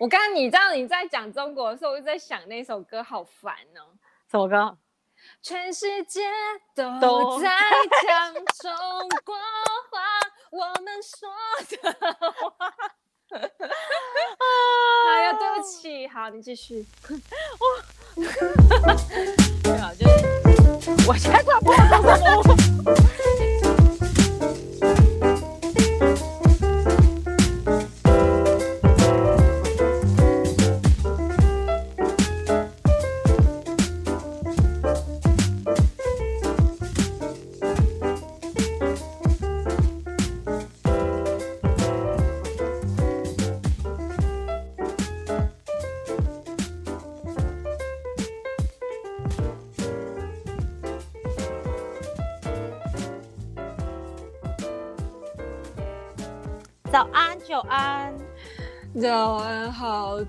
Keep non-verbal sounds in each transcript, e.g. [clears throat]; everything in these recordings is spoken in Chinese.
我刚刚你知道你在讲中国的时候，我就在想那首歌，好烦哦。什么歌？全世界都在讲中国话，我们说的话。[laughs] 哎呀，对不起，好，你继续。我，[laughs] 对啊，就是 [laughs] 我现在快不知道说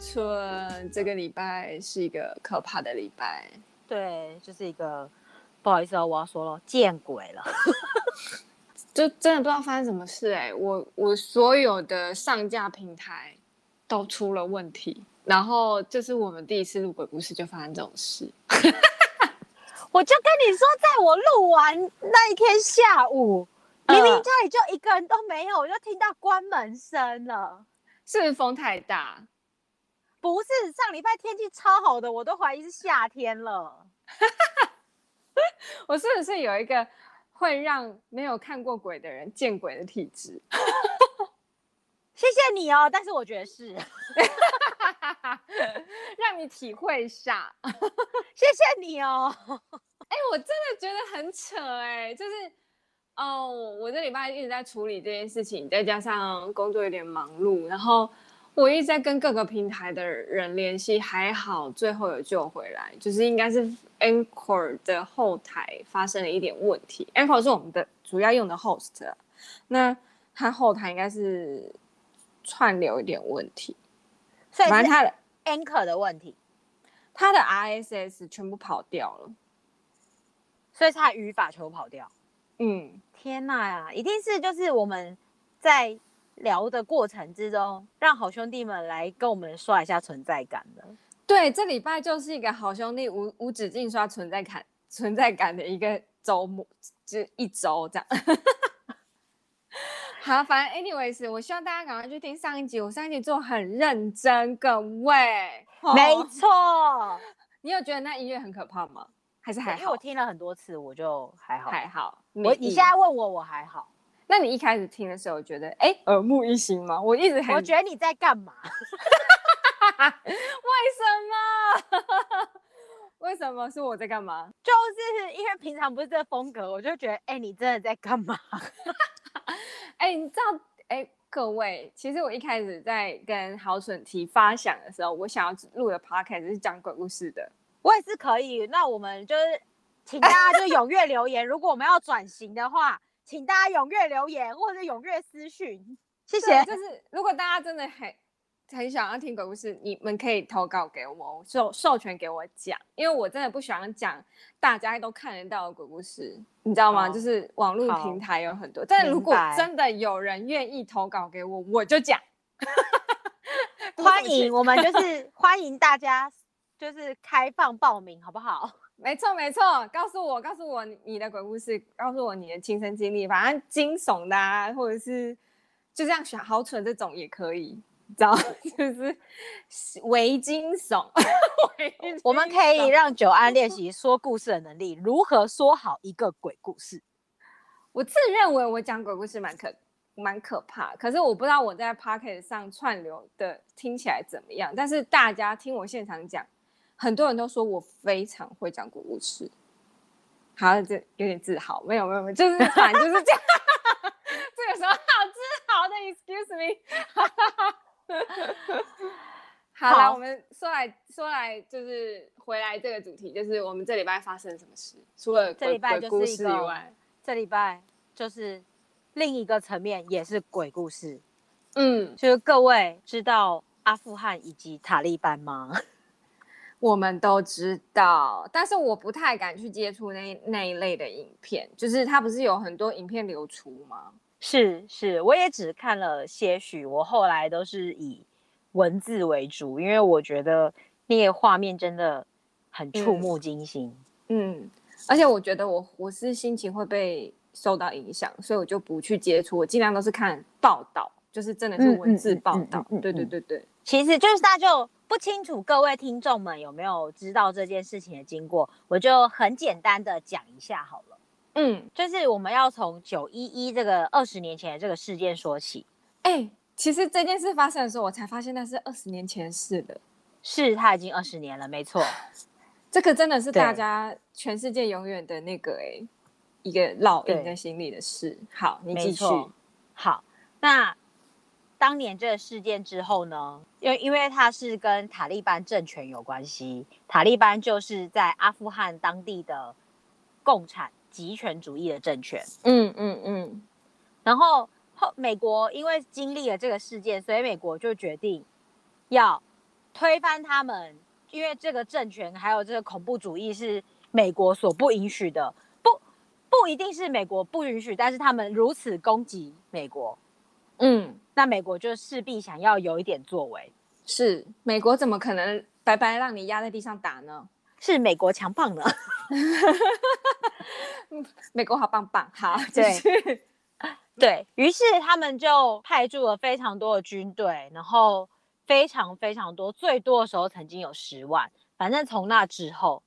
好蠢。这个礼拜是一个可怕的礼拜，对，就是一个不好意思啊，我要说了，见鬼了，[laughs] 就真的不知道发生什么事哎、欸，我我所有的上架平台都出了问题，然后就是我们第一次录鬼故事就发生这种事，[laughs] 我就跟你说，在我录完那一天下午。明明家里就一个人都没有，我就听到关门声了。是不是风太大？不是，上礼拜天气超好的，我都怀疑是夏天了。[laughs] 我是不是有一个会让没有看过鬼的人见鬼的体质？[laughs] 谢谢你哦，但是我觉得是，[laughs] 让你体会一下。谢谢你哦。哎、欸，我真的觉得很扯哎、欸，就是。哦，oh, 我这礼拜一直在处理这件事情，再加上工作有点忙碌，然后我一直在跟各个平台的人联系，还好最后有救回来，就是应该是 Anchor 的后台发生了一点问题。Anchor 是我们的主要用的 host，那它后台应该是串流一点问题，所以是它的 Anchor 的问题，它的 RSS 全部跑掉了，所以它语法全部跑掉。嗯，天呐呀，一定是就是我们在聊的过程之中，让好兄弟们来跟我们刷一下存在感的。对，这礼拜就是一个好兄弟无无止境刷存在感存在感的一个周末，就一周这样。[laughs] 好，反正 anyways，我希望大家赶快去听上一集，我上一集做很认真，各位。没错，你有觉得那音乐很可怕吗？还是还好，因为我听了很多次，我就还好还好。我你现在问我，我还好。那你一开始听的时候，觉得哎耳目一新吗？我一直很，我觉得你在干嘛？[laughs] [laughs] 为什么？[laughs] 为什么是我在干嘛？就是因为平常不是这个风格，我就觉得哎，你真的在干嘛？哎，你知道哎，各位，其实我一开始在跟好蠢提发想的时候，我想要录的 podcast 是讲鬼故事的。我也是可以，那我们就是请大家就踊跃留言。如果我们要转型的话，请大家踊跃留言或者踊跃私讯，谢谢。就是如果大家真的很很想要听鬼故事，你们可以投稿给我，授授权给我讲，因为我真的不喜欢讲大家都看得到的鬼故事，你知道吗？就是网络平台有很多，但如果真的有人愿意投稿给我，我就讲。[laughs] 欢迎，我们就是 [laughs] 欢迎大家。就是开放报名，好不好？没错，没错。告诉我，告诉我你的鬼故事，告诉我你的亲身经历，反正惊悚的啊，或者是就这样想，好蠢这种也可以，你知道？就是微惊悚。微惊悚我们可以让久安练习说故事的能力，如何说好一个鬼故事。[laughs] 我自认为我讲鬼故事蛮可蛮可怕，可是我不知道我在 Pocket 上串流的听起来怎么样，但是大家听我现场讲。很多人都说我非常会讲鬼故事，好像这有点自豪。没有没有没有，就是反正就是这样。[laughs] 这个时候好自豪的，excuse me。[laughs] 好了，我们说来说来，就是回来这个主题，就是我们这礼拜发生什么事？除了这礼拜就是鬼故事以外，这礼拜就是另一个层面，也是鬼故事。嗯，就是各位知道阿富汗以及塔利班吗？我们都知道，但是我不太敢去接触那那一类的影片，就是它不是有很多影片流出吗？是是，我也只看了些许，我后来都是以文字为主，因为我觉得那个画面真的很触目惊心。嗯，嗯，而且我觉得我我是心情会被受到影响，所以我就不去接触，我尽量都是看报道，就是真的是文字报道。对对对对，其实就是大家就不清楚各位听众们有没有知道这件事情的经过，我就很简单的讲一下好了。嗯，就是我们要从九一一这个二十年前的这个事件说起。哎、欸，其实这件事发生的时候，我才发现那是二十年前的事了。是，它已经二十年了，没错。[laughs] 这个真的是大家全世界永远的那个哎、欸，一个烙印在心里的事。好，你继续。好，那当年这个事件之后呢？因为因为它是跟塔利班政权有关系，塔利班就是在阿富汗当地的共产。极权主义的政权，嗯嗯嗯，然后后美国因为经历了这个事件，所以美国就决定要推翻他们，因为这个政权还有这个恐怖主义是美国所不允许的，不不一定是美国不允许，但是他们如此攻击美国，嗯，那美国就势必想要有一点作为，是美国怎么可能白白让你压在地上打呢？是美国强棒呢。[laughs] 美国好棒棒，好，对，对，于是他们就派驻了非常多的军队，然后非常非常多，最多的时候曾经有十万。反正从那之后，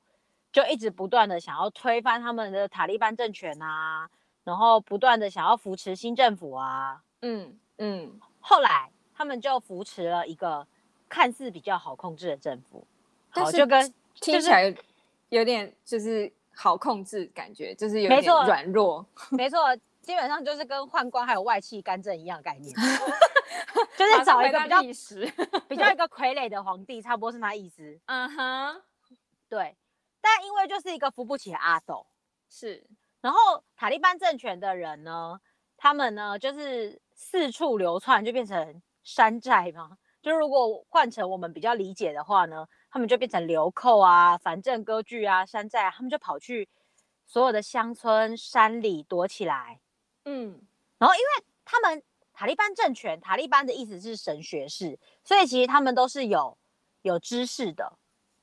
就一直不断的想要推翻他们的塔利班政权啊，然后不断的想要扶持新政府啊，嗯嗯。后来他们就扶持了一个看似比较好控制的政府，好，就跟听起来有点就是。好控制，感觉就是有点软弱。[laughs] 没错，基本上就是跟宦官还有外戚干政一样概念，[laughs] 就是找一个比较比较一个傀儡的皇帝，差不多是那意思。[laughs] 嗯哼，对。但因为就是一个扶不起的阿斗，是。然后塔利班政权的人呢，他们呢就是四处流窜，就变成山寨吗。就如果换成我们比较理解的话呢，他们就变成流寇啊、反正割据啊、山寨啊，他们就跑去所有的乡村山里躲起来。嗯，然后因为他们塔利班政权，塔利班的意思是神学士，所以其实他们都是有有知识的。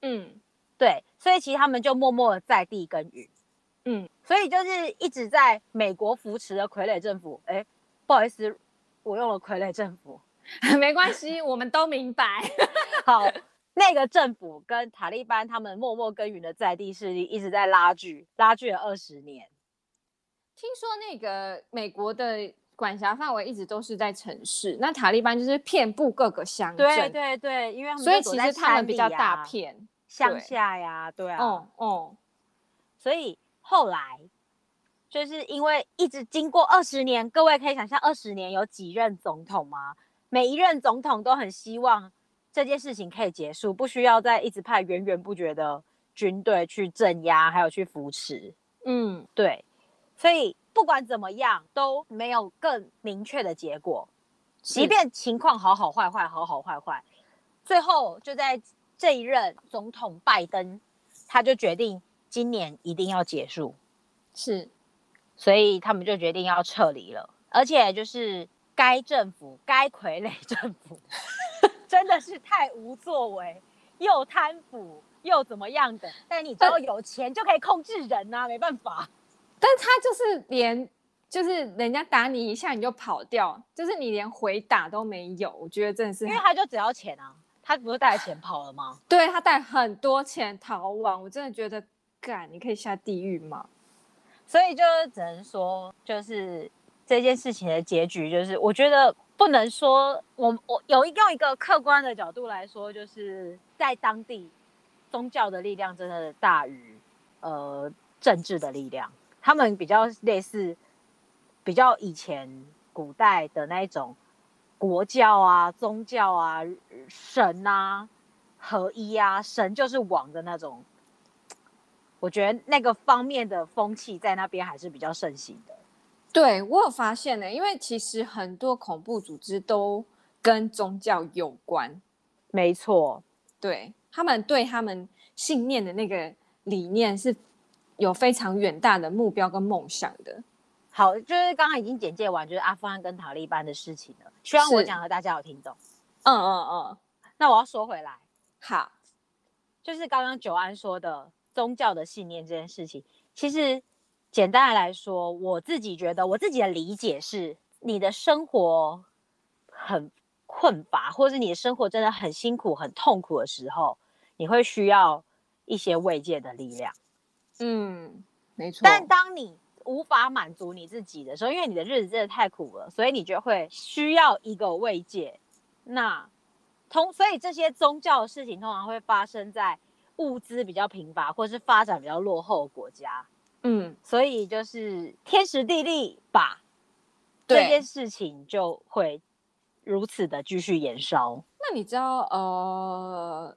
嗯，对，所以其实他们就默默的在地耕耘。嗯，所以就是一直在美国扶持的傀儡政府。哎，不好意思，我用了傀儡政府。[laughs] 没关系，我们都明白。[laughs] 好，那个政府跟塔利班他们默默耕耘的在地势力一直在拉锯，拉锯了二十年。听说那个美国的管辖范围一直都是在城市，那塔利班就是遍布各个乡镇。对对对，因为他们、啊、所以其实他们比较大片乡下呀，对啊，哦哦，所以后来就是因为一直经过二十年，各位可以想象二十年有几任总统吗？每一任总统都很希望这件事情可以结束，不需要再一直派源源不绝的军队去镇压，还有去扶持。嗯，对。所以不管怎么样，都没有更明确的结果。即便情况好好坏坏，好好坏坏，最后就在这一任总统拜登，他就决定今年一定要结束。是，所以他们就决定要撤离了，而且就是。该政府，该傀儡政府，[laughs] 真的是太无作为，又贪腐又怎么样的？但你只要有钱就可以控制人呐、啊，没办法。[laughs] 但他就是连，就是人家打你一下你就跑掉，就是你连回打都没有。我觉得真的是，因为他就只要钱啊，他不是带钱跑了吗？对，他带很多钱逃亡，我真的觉得，干，你可以下地狱吗？所以就只能说，就是。这件事情的结局就是，我觉得不能说我我有一用一个客观的角度来说，就是在当地宗教的力量真的大于呃政治的力量，他们比较类似比较以前古代的那一种国教啊、宗教啊、神啊合一啊，神就是王的那种，我觉得那个方面的风气在那边还是比较盛行的。对，我有发现呢，因为其实很多恐怖组织都跟宗教有关。没错，对，他们对他们信念的那个理念是有非常远大的目标跟梦想的。好，就是刚刚已经简介完，就是阿富汗跟塔利班的事情了。希望我讲的大家有听懂。嗯嗯嗯，那我要说回来，好，就是刚刚九安说的宗教的信念这件事情，其实简单的来说，我自己觉得我自己的理解是，你的生活很困乏，或者是你的生活真的很辛苦、很痛苦的时候，你会需要一些慰藉的力量。嗯，没错。但当你无法满足你自己的时候，因为你的日子真的太苦了，所以你就会需要一个慰藉。那通，所以这些宗教的事情通常会发生在物资比较贫乏或是发展比较落后的国家。嗯，所以就是天时地利吧，这件事情就会如此的继续延烧。那你知道，呃，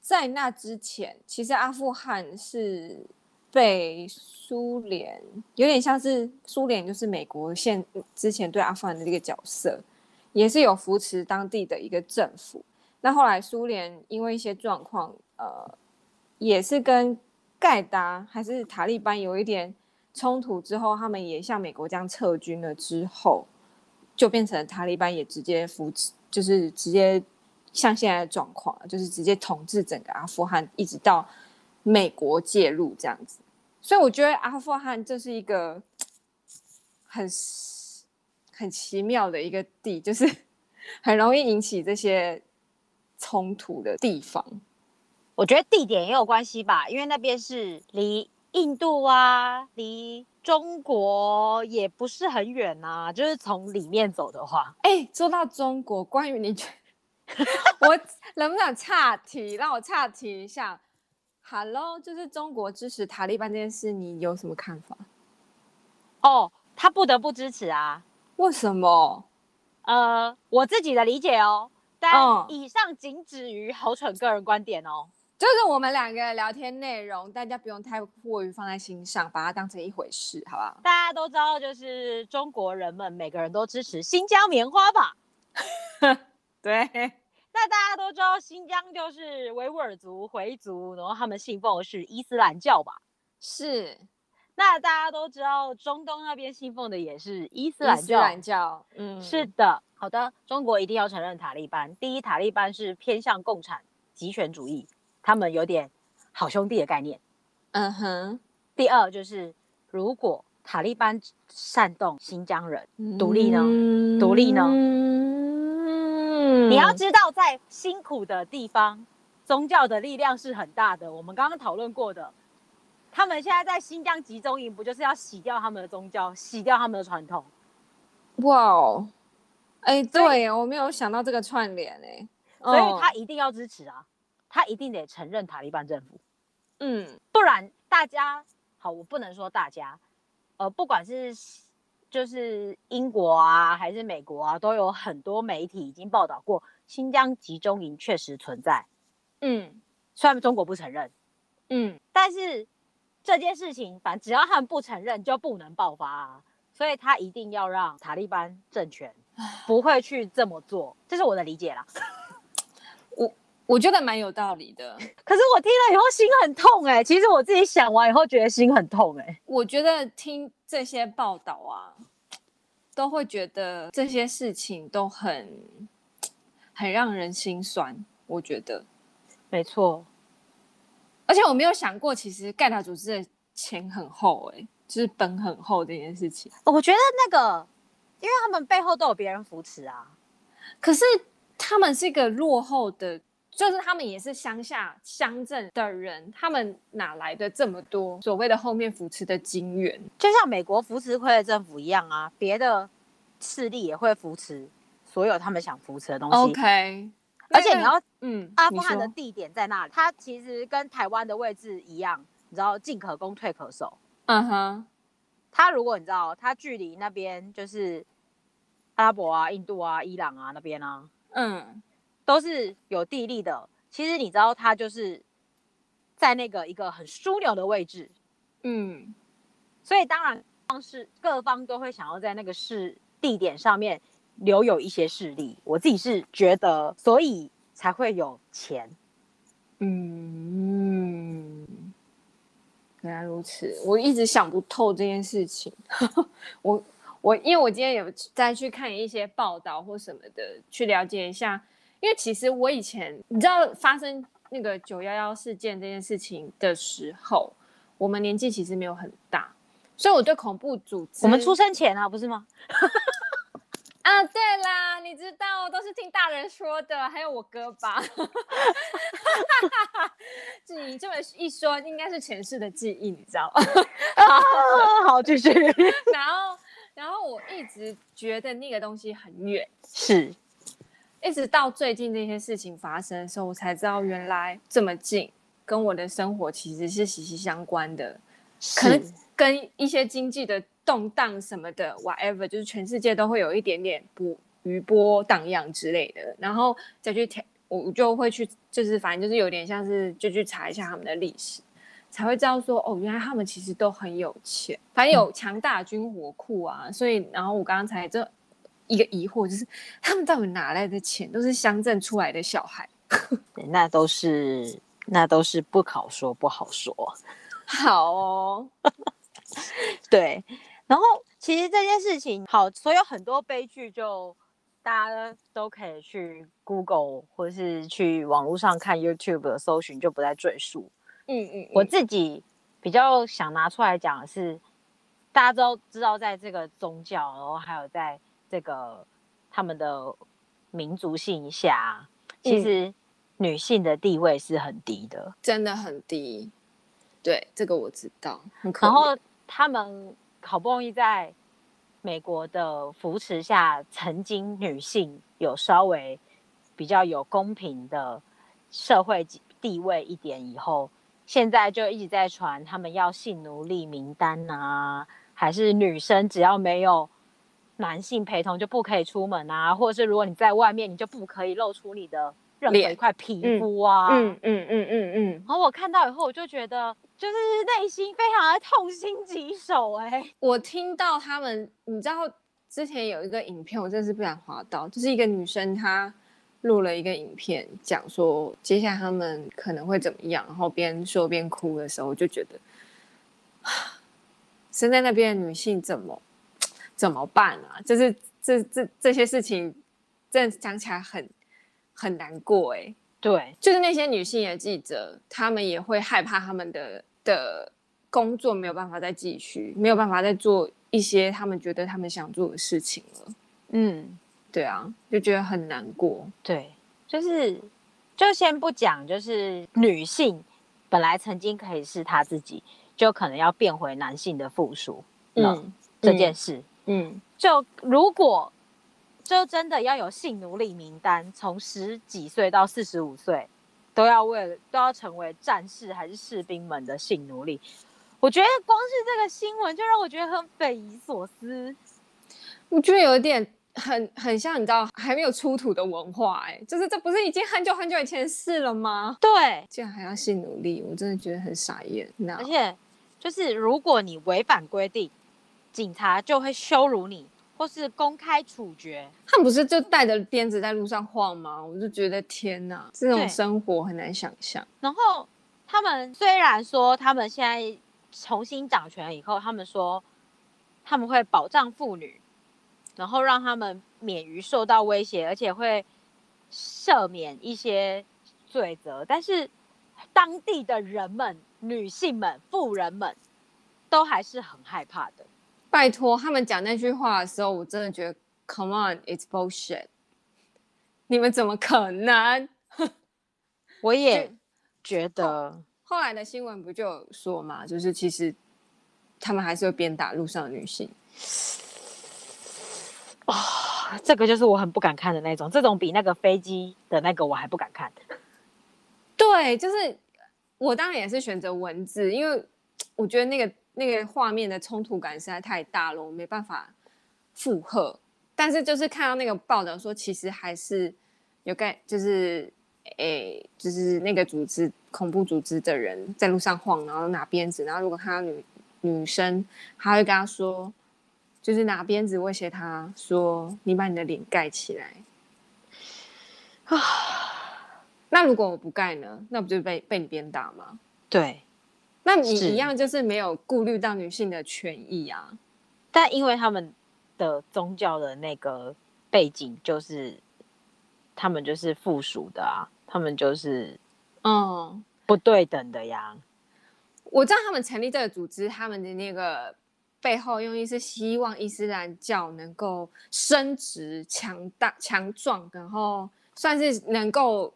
在那之前，其实阿富汗是。被苏联有点像是苏联，就是美国现之前对阿富汗的这个角色，也是有扶持当地的一个政府。那后来苏联因为一些状况，呃，也是跟盖达还是塔利班有一点冲突之后，他们也向美国这样撤军了之后，就变成塔利班也直接扶持，就是直接像现在的状况，就是直接统治整个阿富汗，一直到。美国介入这样子，所以我觉得阿富汗这是一个很很奇妙的一个地，就是 [laughs] 很容易引起这些冲突的地方。我觉得地点也有关系吧，因为那边是离印度啊，离中国也不是很远呐、啊。就是从里面走的话，哎、欸，说到中国，关于你，[laughs] 我能不能岔题？让我岔题一下。Hello，就是中国支持塔利班这件事，你有什么看法？哦，他不得不支持啊。为什么？呃，我自己的理解哦，但以上仅止于侯蠢个人观点哦。就是我们两个聊天内容，大家不用太过于放在心上，把它当成一回事，好不好？大家都知道，就是中国人们每个人都支持新疆棉花吧？[laughs] 对。那大家都知道，新疆就是维吾尔族、回族，然后他们信奉的是伊斯兰教吧？是。那大家都知道，中东那边信奉的也是伊斯兰教。伊斯兰教，嗯，是的。好的，中国一定要承认塔利班。第一，塔利班是偏向共产集权主义，他们有点好兄弟的概念。嗯哼。第二，就是如果塔利班煽动新疆人独立呢？嗯、独立呢？你要知道，在辛苦的地方，宗教的力量是很大的。我们刚刚讨论过的，他们现在在新疆集中营，不就是要洗掉他们的宗教，洗掉他们的传统？哇哦！哎，对，我没有想到这个串联哎，所以他一定要支持啊，他一定得承认塔利班政府。嗯，不然大家好，我不能说大家，呃，不管是。就是英国啊，还是美国啊，都有很多媒体已经报道过，新疆集中营确实存在。嗯，虽然中国不承认，嗯，但是这件事情，反正只要他们不承认，就不能爆发啊。所以他一定要让塔利班政权不会去这么做，这是我的理解啦。我我觉得蛮有道理的，可是我听了以后心很痛哎、欸。其实我自己想完以后，觉得心很痛哎、欸。我觉得听。这些报道啊，都会觉得这些事情都很很让人心酸。我觉得没错，而且我没有想过，其实盖塔组织的钱很厚、欸，哎，就是本很厚这件事情。我觉得那个，因为他们背后都有别人扶持啊。可是他们是一个落后的。就是他们也是乡下乡镇的人，他们哪来的这么多所谓的后面扶持的金援？就像美国扶持傀儡政府一样啊，别的势力也会扶持所有他们想扶持的东西。OK，而且你要，嗯，阿富汗的地点在那里？它其实跟台湾的位置一样，你知道进可攻退可守。嗯哼，它如果你知道，它距离那边就是阿拉伯啊、印度啊、伊朗啊那边啊，嗯。都是有地利的。其实你知道，它就是在那个一个很枢纽的位置，嗯，所以当然方是各方都会想要在那个势地点上面留有一些势力。我自己是觉得，所以才会有钱。嗯，原来如此，我一直想不透这件事情。[laughs] 我我因为我今天有再去看一些报道或什么的，去了解一下。因为其实我以前你知道发生那个九幺幺事件这件事情的时候，我们年纪其实没有很大，所以我对恐怖组织，我们出生前啊，不是吗？[laughs] 啊，对啦，你知道都是听大人说的，还有我哥吧。[laughs] 你这么一说，应该是前世的记忆，你知道吗？[laughs] 好，继续。然后，然后我一直觉得那个东西很远，是，一直到最近这些事情发生的时候，我才知道原来这么近，跟我的生活其实是息息相关的，可能跟一些经济的。动荡什么的，whatever，就是全世界都会有一点点不余波荡漾之类的，然后再去调，我就会去，就是反正就是有点像是就去查一下他们的历史，才会知道说，哦，原来他们其实都很有钱，反正有强大的军火库啊，嗯、所以，然后我刚刚才这一个疑惑就是，他们到底哪来的钱？都是乡镇出来的小孩，[laughs] 那都是那都是不好说，不好说。[laughs] 好哦，[laughs] 对。然后，其实这件事情好，所以有很多悲剧，就大家都可以去 Google 或是去网络上看 YouTube 的搜寻，就不再赘述。嗯嗯，嗯，我自己比较想拿出来讲的是，大家都知道，在这个宗教，然后还有在这个他们的民族性下，其实女性的地位是很低的，真的很低。对，这个我知道。然后他们。好不容易在美国的扶持下，曾经女性有稍微比较有公平的社会地位一点，以后现在就一直在传他们要性奴隶名单啊，还是女生只要没有男性陪同就不可以出门啊，或者是如果你在外面，你就不可以露出你的任何一块皮肤啊。嗯嗯嗯嗯嗯。然后我看到以后，我就觉得。就是内心非常的痛心疾首哎、欸！我听到他们，你知道之前有一个影片，我真是不想滑到，就是一个女生她录了一个影片，讲说接下来他们可能会怎么样，然后边说边哭的时候，我就觉得，[sighs] 身在那边的女性怎么怎么办啊？就是这这这些事情，真的讲起来很很难过哎、欸。对，就是那些女性的记者，她们也会害怕他们的。的工作没有办法再继续，没有办法再做一些他们觉得他们想做的事情了。嗯，对啊，就觉得很难过。对，就是就先不讲，就是女性本来曾经可以是她自己，就可能要变回男性的附属。嗯，这件事，嗯，就如果就真的要有性奴隶名单，从十几岁到四十五岁。都要为了都要成为战士还是士兵们的性奴隶，我觉得光是这个新闻就让我觉得很匪夷所思。我觉得有点很很像，你知道还没有出土的文化，欸，哎，就是这不是已经很久很久以前的事了吗？对，竟然还要性努力，我真的觉得很傻眼。那而且就是如果你违反规定，警察就会羞辱你。或是公开处决，他们不是就带着鞭子在路上晃吗？我就觉得天哪，这种生活很难想象。然后他们虽然说他们现在重新掌权以后，他们说他们会保障妇女，然后让他们免于受到威胁，而且会赦免一些罪责。但是当地的人们、女性们、富人们都还是很害怕的。拜托，他们讲那句话的时候，我真的觉得，Come on，it's bullshit。你们怎么可能？我也觉得后。后来的新闻不就有说嘛，就是其实他们还是会鞭打路上的女性。啊、这个就是我很不敢看的那种，这种比那个飞机的那个我还不敢看。[laughs] 对，就是我当然也是选择文字，因为我觉得那个。那个画面的冲突感实在太大了，我没办法负荷。但是就是看到那个报道说，其实还是有盖，就是诶，就是那个组织恐怖组织的人在路上晃，然后拿鞭子，然后如果看到女女生，他会跟他说，就是拿鞭子威胁他说：“你把你的脸盖起来。”啊，那如果我不盖呢？那不就被被你鞭打吗？对。那你一样就是没有顾虑到女性的权益啊，但因为他们的宗教的那个背景就是他们就是附属的啊，他们就是嗯不对等的呀。我知道他们成立这个组织，他们的那个背后用意是希望伊斯兰教能够升值、强大、强壮，然后算是能够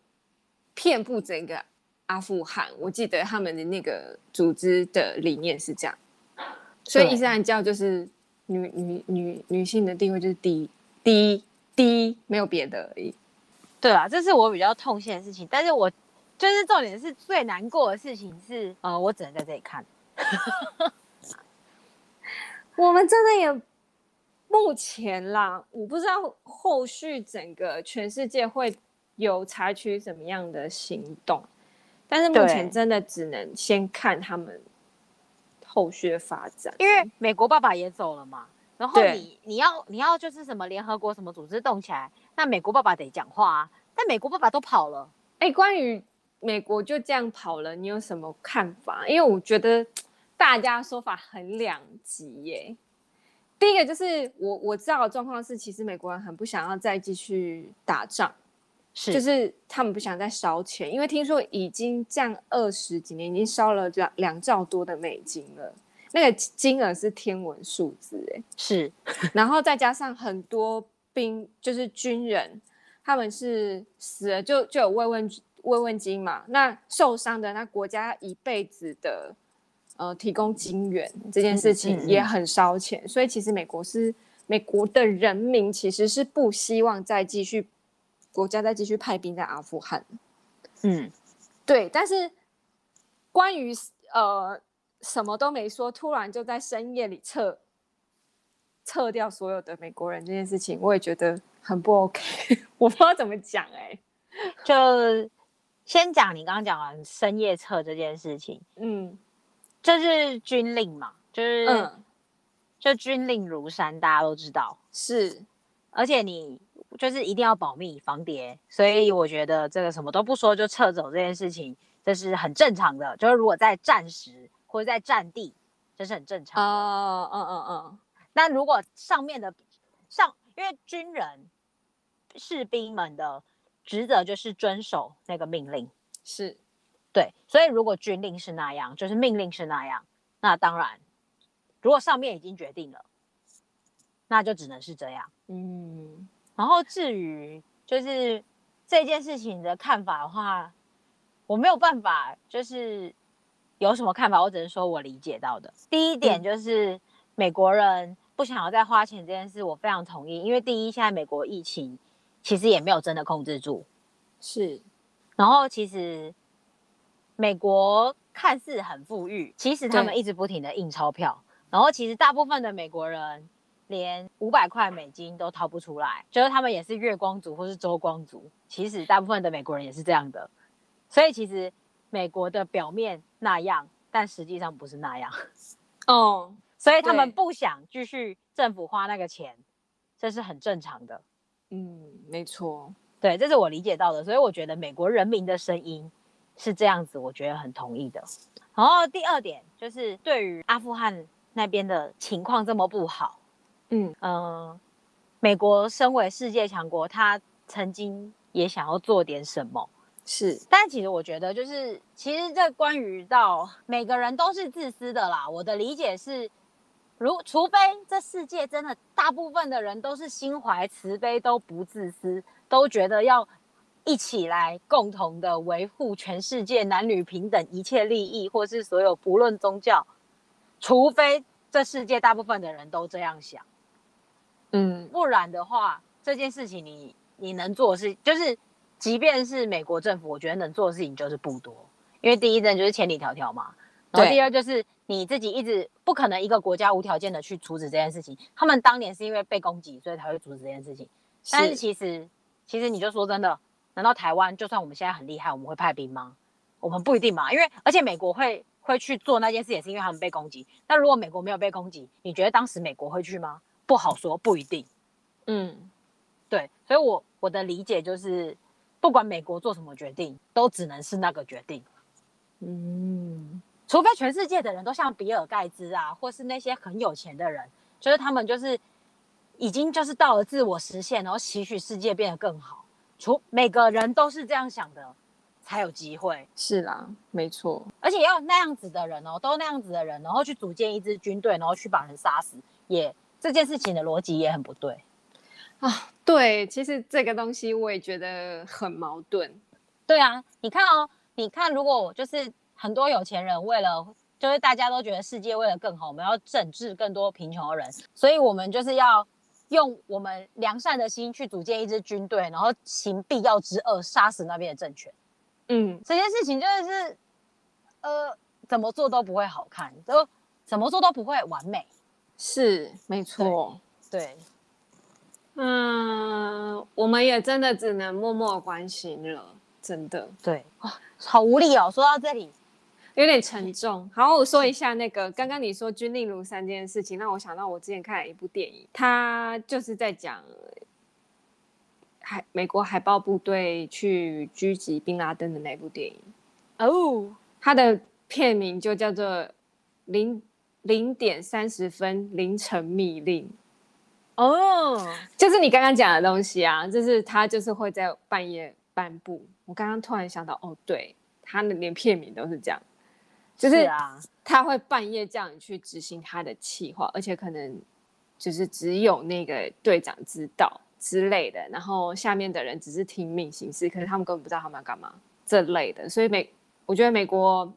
遍布整个阿富汗。我记得他们的那个组织的理念是这样，所以伊斯兰教就是。女女女女性的地位就是低低低，没有别的而已。对啊，这是我比较痛心的事情。但是我就是重点是最难过的事情是，呃，我只能在这里看。我们真的也目前啦，我不知道后续整个全世界会有采取什么样的行动，但是目前真的只能先看他们。后续的发展，因为美国爸爸也走了嘛，然后你你要你要就是什么联合国什么组织动起来，那美国爸爸得讲话啊。但美国爸爸都跑了，哎，关于美国就这样跑了，你有什么看法？因为我觉得大家说法很两极耶。第一个就是我我知道的状况是，其实美国人很不想要再继续打仗。是，就是他们不想再烧钱，因为听说已经降二十几年，已经烧了两两兆多的美金了，那个金额是天文数字哎。是，然后再加上很多兵，就是军人，他们是死了就就有慰问慰问金嘛，那受伤的那国家一辈子的呃提供金援这件事情也很烧钱，嗯嗯嗯，所以其实美国是美国的人民其实是不希望再继续。国家再继续派兵在阿富汗，嗯，对。但是关于呃什么都没说，突然就在深夜里撤撤掉所有的美国人这件事情，我也觉得很不 OK。[laughs] 我不知道怎么讲哎、欸，就先讲你刚刚讲完深夜撤这件事情，嗯，这是军令嘛，就是嗯，就军令如山，大家都知道是，而且你。就是一定要保密防谍，所以我觉得这个什么都不说就撤走这件事情，这是很正常的。就是如果在战时或者在战地，这是很正常的。哦，嗯嗯嗯。那如果上面的上，因为军人士兵们的职责就是遵守那个命令，是对。所以如果军令是那样，就是命令是那样，那当然，如果上面已经决定了，那就只能是这样。嗯。然后至于就是这件事情的看法的话，我没有办法，就是有什么看法，我只能说我理解到的。第一点就是美国人不想要再花钱这件事，我非常同意。因为第一，现在美国疫情其实也没有真的控制住，是。然后其实美国看似很富裕，其实他们一直不停的印钞票，然后其实大部分的美国人。连五百块美金都掏不出来，就是他们也是月光族或是周光族。其实大部分的美国人也是这样的，所以其实美国的表面那样，但实际上不是那样。哦，[laughs] 所以他们不想继续政府花那个钱，这是很正常的。嗯，没错，对，这是我理解到的。所以我觉得美国人民的声音是这样子，我觉得很同意的。然后第二点就是对于阿富汗那边的情况这么不好。嗯嗯、呃，美国身为世界强国，他曾经也想要做点什么，是。但其实我觉得，就是其实这关于到每个人都是自私的啦。我的理解是，如除非这世界真的大部分的人都是心怀慈悲，都不自私，都觉得要一起来共同的维护全世界男女平等一切利益，或是所有不论宗教，除非这世界大部分的人都这样想。嗯，不然的话，这件事情你你能做的事，就是即便是美国政府，我觉得能做的事情就是不多。因为第一阵就是千里迢迢嘛，然后第二就是你自己一直不可能一个国家无条件的去阻止这件事情。他们当年是因为被攻击，所以才会阻止这件事情。但是其实其实你就说真的，难道台湾就算我们现在很厉害，我们会派兵吗？我们不一定嘛，因为而且美国会会去做那件事，也是因为他们被攻击。那如果美国没有被攻击，你觉得当时美国会去吗？不好说，不一定。嗯，对，所以我我的理解就是，不管美国做什么决定，都只能是那个决定。嗯，除非全世界的人都像比尔盖茨啊，或是那些很有钱的人，就是他们就是已经就是到了自我实现，然后期许世界变得更好。除每个人都是这样想的，才有机会。是啦，没错。而且要那样子的人哦，都那样子的人，然后去组建一支军队，然后去把人杀死，也这件事情的逻辑也很不对啊。对，其实这个东西我也觉得很矛盾。对啊，你看哦，你看，如果就是很多有钱人为了，就是大家都觉得世界为了更好，我们要整治更多贫穷的人，所以我们就是要。用我们良善的心去组建一支军队，然后行必要之恶，杀死那边的政权。嗯，这件事情真的是，呃，怎么做都不会好看，都怎么做都不会完美。是，没错。对。对嗯，我们也真的只能默默关心了，真的。对。哇，好无力哦。说到这里。有点沉重。好，我说一下那个刚刚你说军令如山这件事情，让我想到我之前看了一部电影，它就是在讲海美国海豹部队去狙击宾拉登的那部电影。哦，它的片名就叫做零零点三十分凌晨密令。哦，就是你刚刚讲的东西啊，就是他就是会在半夜颁布。我刚刚突然想到，哦，对，他的连片名都是这样。就是啊，他会半夜叫你去执行他的计划，而且可能就是只有那个队长知道之类的，然后下面的人只是听命行事，可是他们根本不知道他们要干嘛这类的。所以美，我觉得美国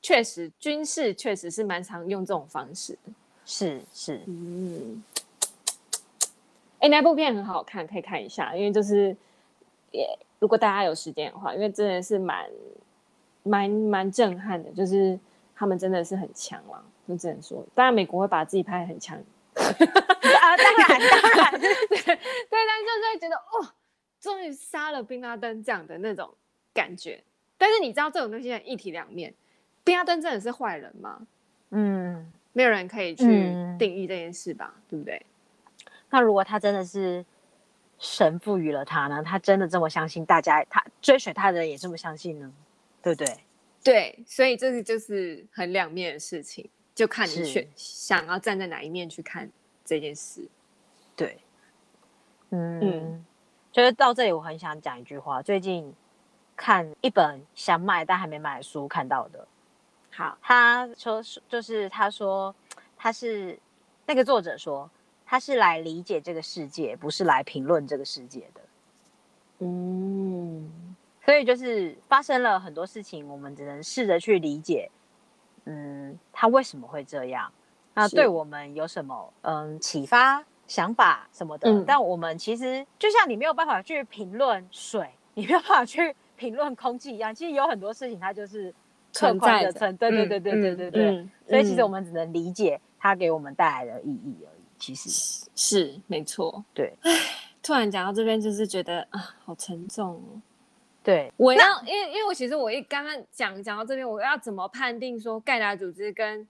确实军事确实是蛮常用这种方式的。是是，嗯，哎，那部片很好看，可以看一下，因为就是也如果大家有时间的话，因为真的是蛮。蛮蛮震撼的，就是他们真的是很强了，就只能说，当然美国会把自己拍得很强，[laughs] 啊，当然当然，[laughs] 对对，但就是会觉得哦，终于杀了宾拉登这样的那种感觉。但是你知道这种东西很一体两面，宾拉登真的是坏人吗？嗯，没有人可以去定义这件事吧，嗯、对不对？那如果他真的是神赋予了他呢？他真的这么相信大家，他追随他的人也这么相信呢？对不对？对，所以这个就是很两面的事情，就看你选想要站在哪一面去看这件事。对，嗯，嗯，就是到这里，我很想讲一句话。最近看一本想买但还没买的书，看到的。好，他说就是他说他是那个作者说他是来理解这个世界，不是来评论这个世界的。嗯。所以就是发生了很多事情，我们只能试着去理解，嗯，他为什么会这样？那对我们有什么嗯启发、想法什么的？嗯、但我们其实就像你没有办法去评论水，你没有办法去评论空气一样，其实有很多事情它就是存在的存，对对对对对对对。所以其实我们只能理解它给我们带来的意义而已。其实是，是没错，对。突然讲到这边，就是觉得啊，好沉重哦。对，我要，因为因为我其实我一刚刚讲讲到这边，我要怎么判定说盖达组织跟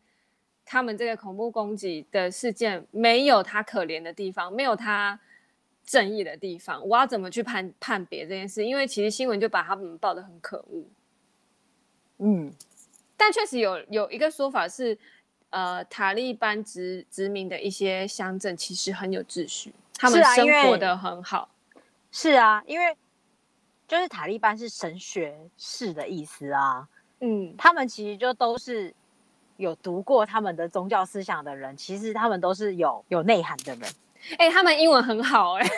他们这个恐怖攻击的事件没有他可怜的地方，没有他正义的地方，我要怎么去判判别这件事？因为其实新闻就把他们报得很可恶，嗯，但确实有有一个说法是，呃，塔利班殖殖民的一些乡镇其实很有秩序，他们生活的很好，是啊，因为。就是塔利班是神学士的意思啊，嗯，他们其实就都是有读过他们的宗教思想的人，其实他们都是有有内涵的人，哎、欸，他们英文很好、欸，哎，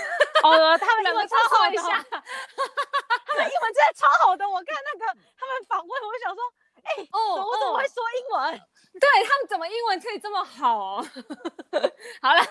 哦，他们英文超好的，他们英文真的超好的，我看那个他们访问，我想说，哎、欸，哦，我怎么会说英文？[laughs] 对他们怎么英文可以这么好、[laughs] 哦？好了，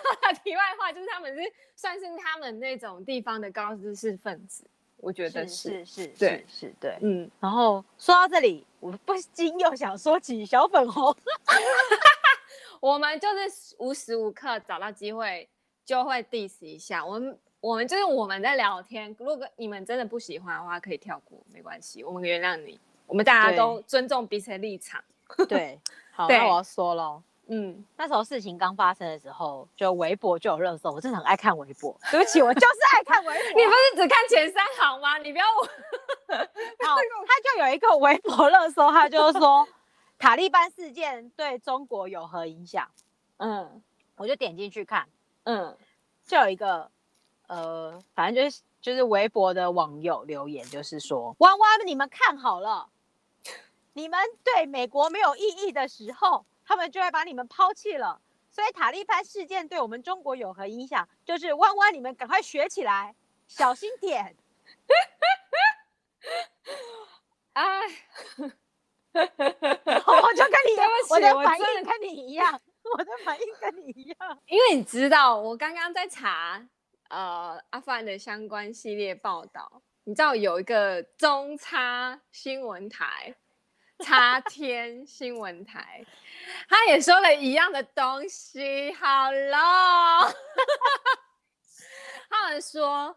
题外话就是他们是算是他们那种地方的高知识分子。我觉得是是是，对是，是对，嗯。然后说到这里，我不禁又想说起小粉红。[laughs] 我们就是无时无刻找到机会就会 diss 一下。我们我们就是我们在聊天，如果你们真的不喜欢的话，可以跳过，没关系，我们原谅你。我们大家都尊重彼此的立场。对，好，那我要说喽。嗯，那时候事情刚发生的时候，就微博就有热搜。我真的很爱看微博，对不起，我就是爱看微博。[laughs] 你不是只看前三行吗？你不要我。[laughs] 好，[laughs] 他就有一个微博热搜，他就是说塔利班事件对中国有何影响？嗯，我就点进去看，嗯，就有一个呃，反正就是就是微博的网友留言，就是说，弯弯，你们看好了，你们对美国没有意义的时候，他们就会把你们抛弃了。所以塔利班事件对我们中国有何影响？就是弯弯，你们赶快学起来，小心点。[laughs] 哎，我就跟你，[laughs] 我的反应跟你一样，我，我的反应跟你一样，因为你知道，我刚刚在查呃阿富汗的相关系列报道，你知道有一个中差新闻台。[laughs] 插天新闻台，他也说了一样的东西。好了，[laughs] 他们说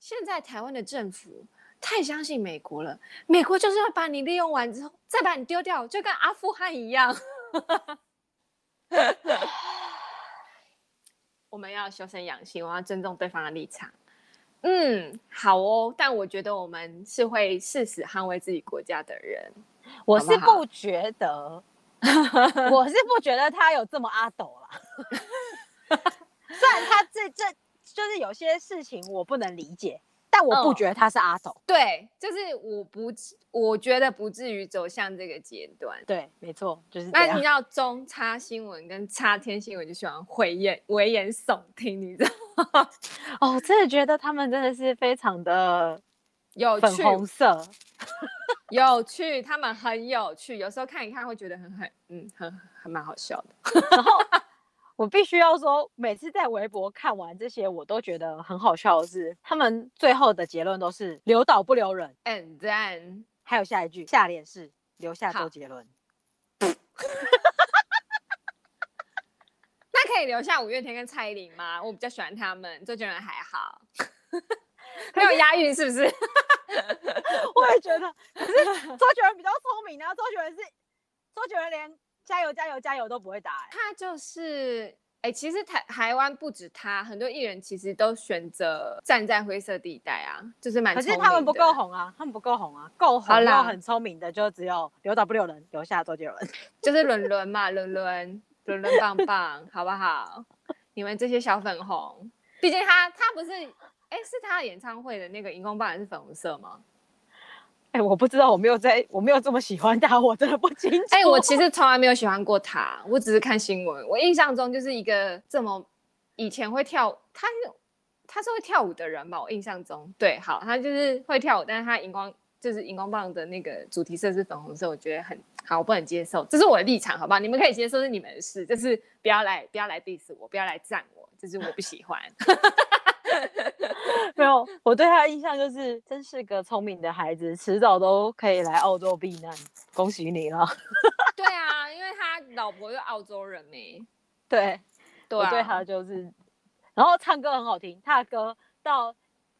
现在台湾的政府太相信美国了，美国就是要把你利用完之后再把你丢掉，就跟阿富汗一样。[laughs] 我们要修身养性，我要尊重对方的立场。嗯，好哦，但我觉得我们是会誓死捍卫自己国家的人。我是不觉得，[laughs] 我是不觉得他有这么阿斗啦。[laughs] 虽然他这这就是有些事情我不能理解，但我不觉得他是阿斗。嗯、对，就是我不，我觉得不至于走向这个阶段。对，没错，就是。那你要中差新闻跟差天新闻就喜欢危言危言耸听，你知道吗？[laughs] 哦，真的觉得他们真的是非常的有粉红色。有趣，他们很有趣，有时候看一看会觉得很很嗯很很蛮好笑的。[laughs] 然后我必须要说，每次在微博看完这些，我都觉得很好笑的是，他们最后的结论都是留岛不留人。And then 还有下一句，下联是留下周杰伦。[laughs] 那可以留下五月天跟蔡依林吗？我比较喜欢他们，周杰伦还好。[laughs] 没有押韵是不是？[laughs] 我也觉得，可是周杰伦比较聪明，然后周杰伦是周杰伦连加油加油加油都不会打，欸，他就是哎，欸，其实台台湾不止他，很多艺人其实都选择站在灰色地带啊，就是蛮。可是他们不够红啊，他们不够红啊，够红然后很聪明的就只有留岛不留人，留下周杰伦，[laughs] 就是伦伦嘛，伦伦伦伦棒棒，[laughs] 好不好？你们这些小粉红，毕竟他他不是。哎，是他演唱会的那个荧光棒还是粉红色吗？哎，我不知道，我没有在，我没有这么喜欢他，我真的不清楚。哎，我其实从来没有喜欢过他，我只是看新闻。我印象中就是一个这么以前会跳，他是他是会跳舞的人吧？我印象中，对，好，他就是会跳舞，但是他荧光就是荧光棒的那个主题色是粉红色，我觉得很好，我不能接受，这是我的立场，好不好？你们可以接受是你们的事，就是不要来不要来 diss 我，不要来赞我，就是我不喜欢。[laughs] 没有，我对他的印象就是真是个聪明的孩子，迟早都可以来澳洲避难。恭喜你了。[laughs] 对啊，因为他老婆是澳洲人呢。对，对啊，我对他就是，然后唱歌很好听，他的歌到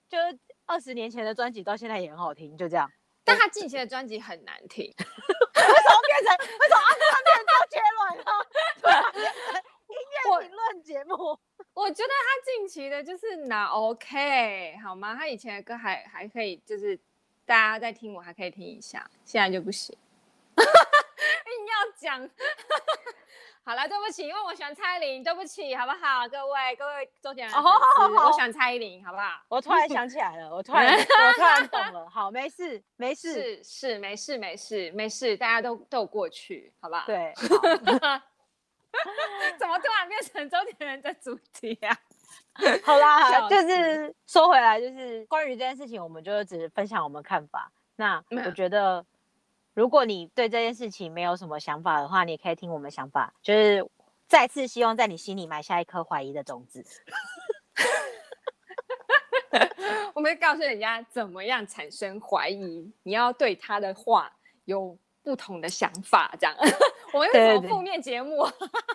就是二十年前的专辑到现在也很好听，就这样。但他近期的专辑很难听。[laughs] 为什么变成为什么阿富汗变成周杰伦了？[laughs] [laughs] 音乐评论节目。我觉得他近期的就是拿 OK 好吗？他以前的歌还还可以，就是大家在听，我还可以听一下，现在就不行。硬要讲，[laughs] 好了，对不起，因为我喜欢蔡依林，对不起，好不好？各位各位周杰伦粉丝，哦、我喜欢蔡依林，好不好？我突然想起来了，我突然 [laughs] 我突然懂了，好，没事没事，是是没事没事没事，大家都都有过去，好不好？对。[laughs] 怎么突然变成周杰伦的主题啊？好啦，就是说回来，就是关于这件事情，我们就只是分享我们看法。那我觉得，如果你对这件事情没有什么想法的话，你也可以听我们想法。就是再次希望在你心里埋下一颗怀疑的种子。[laughs] 我们会告诉人家怎么样产生怀疑，你要对他的话有不同的想法，这样。[laughs] 我们有什么负面节目？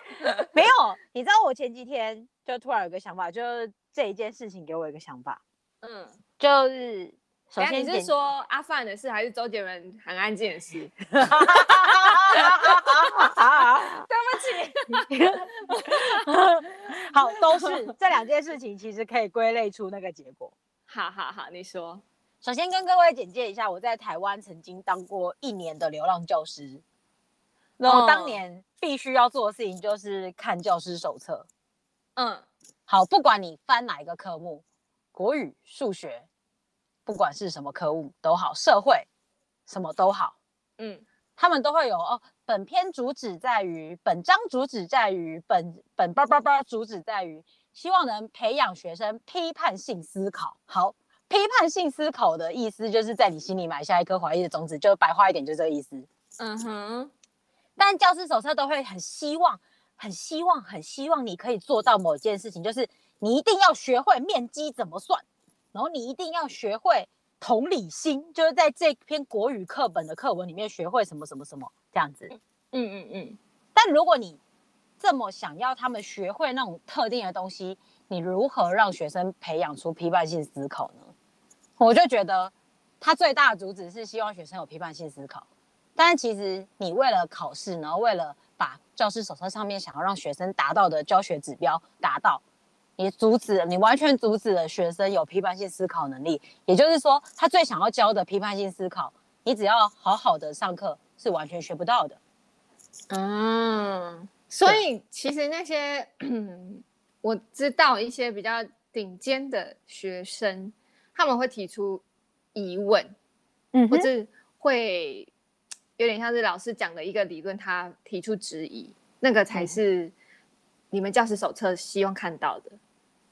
[laughs] 没有，你知道我前几天就突然有个想法，就是这一件事情给我一个想法。嗯，就是首先你是说阿范的事，还是周杰伦很安静的事？[laughs] 对不起，[laughs] 好，都是这两件事情，其实可以归类出那个结果。好好好，你说。首先跟各位简介一下，我在台湾曾经当过一年的流浪教师。然后当年必须要做的事情就是看教师手册。嗯，好，不管你翻哪一个科目，国语、数学、不管是什么科目都好，社会什么都好，嗯，他们都会有哦。本篇主旨在于，本章主旨在于，本本叭叭叭主旨在于，希望能培养学生批判性思考。好，批判性思考的意思就是在你心里埋下一颗怀疑的种子，就白话一点，就这个意思。嗯哼。但教师手册都会很希望，很希望，很希望你可以做到某件事情，就是你一定要学会面积怎么算，然后你一定要学会同理心，就是在这篇国语课本的课文里面学会什么什么什么这样子。嗯嗯嗯。但如果你这么想要他们学会那种特定的东西，你如何让学生培养出批判性思考呢？我就觉得他最大的主旨是希望学生有批判性思考。但是其实你为了考试，然后为了把教师手册上面想要让学生达到的教学指标达到，你阻止，你完全阻止了学生有批判性思考能力。也就是说，他最想要教的批判性思考，你只要好好的上课是完全学不到的。嗯，所以其实那些 [clears throat] 我知道一些比较顶尖的学生，他们会提出疑问，嗯，或者会。有点像是老师讲的一个理论，他提出质疑，那个才是你们教师手册希望看到的。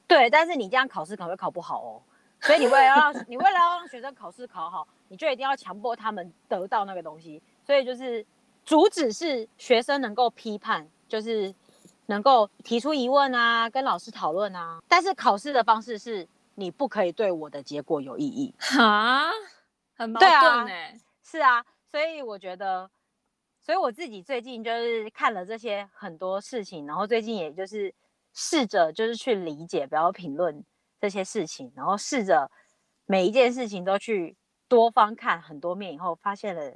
对，但是你这样考试可能会考不好哦。所以你为了要让 [laughs] 你为了要让学生考试考好，你就一定要强迫他们得到那个东西。所以就是主旨是学生能够批判，就是能够提出疑问啊，跟老师讨论啊。但是考试的方式是你不可以对我的结果有异议。哈，很矛盾哎、啊。是啊。所以我觉得，所以我自己最近就是看了这些很多事情，然后最近也就是试着就是去理解，不要评论这些事情，然后试着每一件事情都去多方看很多面，以后发现了，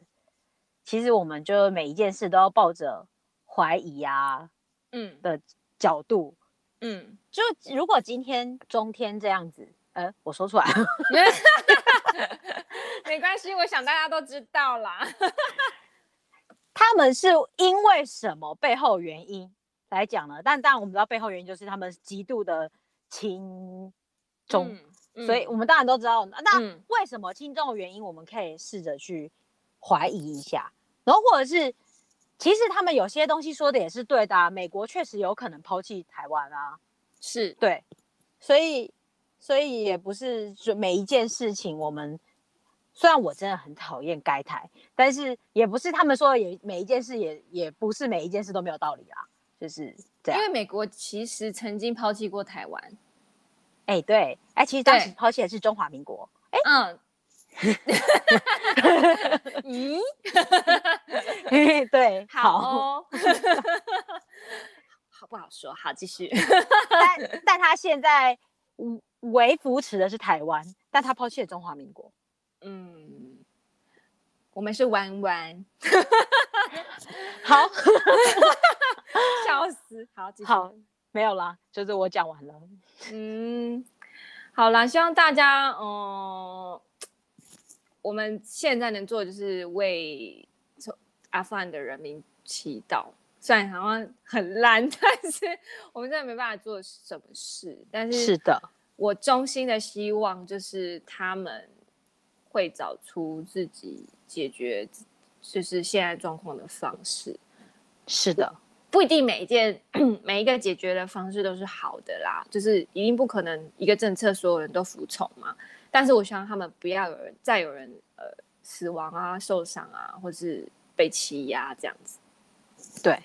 其实我们就每一件事都要抱着怀疑啊，嗯的角度，嗯，就如果今天中天这样子，呃，我说出来了。[laughs] 没关系，我想大家都知道啦。[laughs] 他们是因为什么背后原因来讲呢？但当然我们知道背后原因就是他们极度的轻重，嗯嗯、所以我们当然都知道。那为什么轻重的原因，我们可以试着去怀疑一下。然后或者是，其实他们有些东西说的也是对的啊。美国确实有可能抛弃台湾啊，是对，所以所以也不是就每一件事情我们。虽然我真的很讨厌该台，但是也不是他们说的也每一件事也也不是每一件事都没有道理啊，就是这样。因为美国其实曾经抛弃过台湾，哎、欸，对，哎、欸，其实当时抛弃的是中华民国，哎，嗯，[laughs] 咦，[laughs] 对，好，哦、[laughs] 好不好说？好，继续。但但他现在唯扶持的是台湾，但他抛弃了中华民国。嗯，我们是弯弯，[laughs] 好，[laughs] 笑死，好，好，没有啦，就是我讲完了。嗯，好啦，希望大家，嗯、呃，我们现在能做的就是为阿富汗的人民祈祷，虽然好像很烂，[laughs] 但是我们真的没办法做什么事。但是，是的，我衷心的希望就是他们。会找出自己解决就是现在状况的方式。是的，不，一定每一件每一个解决的方式都是好的啦，就是一定不可能一个政策所有人都服从嘛。但是我希望他们不要有人再有人呃死亡啊、受伤啊，或是被欺压这样子。对，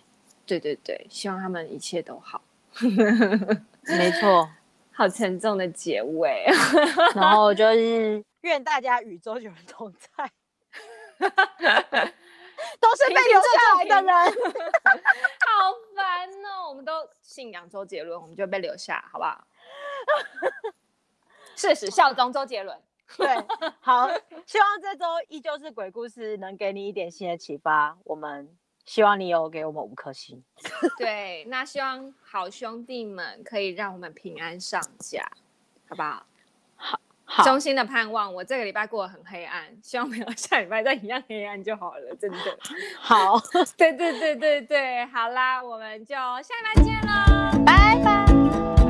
对对对，希望他们一切都好。没错，[laughs] 好沉重的结尾。然后就是。愿大家宇宙有人同在，[laughs] 都是被留下来的人，好烦哦！我们都信仰周杰伦，我们就被留下，好不好？事实 [laughs] 效忠周杰伦，对，好，希望这周依旧是鬼故事，能给你一点新的启发。我们希望你有给我们五颗星，对，那希望好兄弟们可以让我们平安上架，好不好？衷心的盼望，我这个礼拜过得很黑暗，[laughs] 希望没有下礼拜再一样黑暗就好了，真的。[laughs] 好，[laughs] 对对对对对，好啦，我们就下礼拜见喽。拜拜。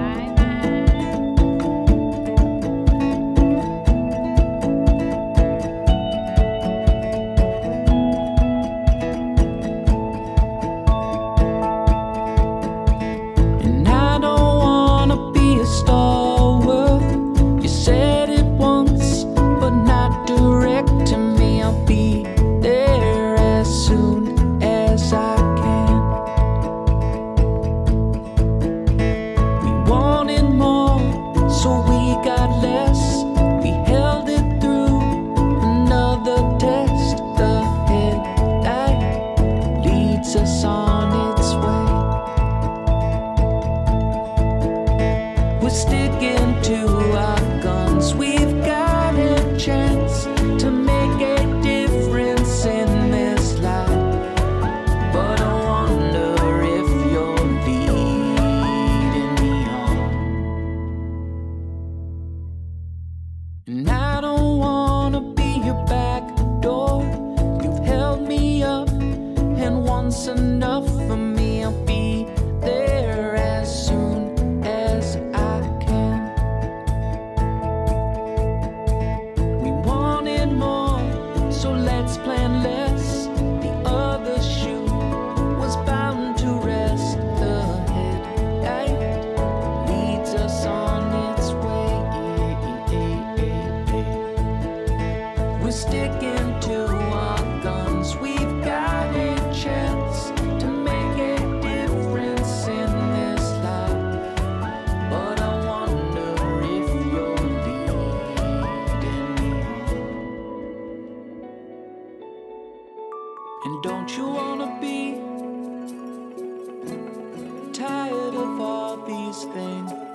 this thing.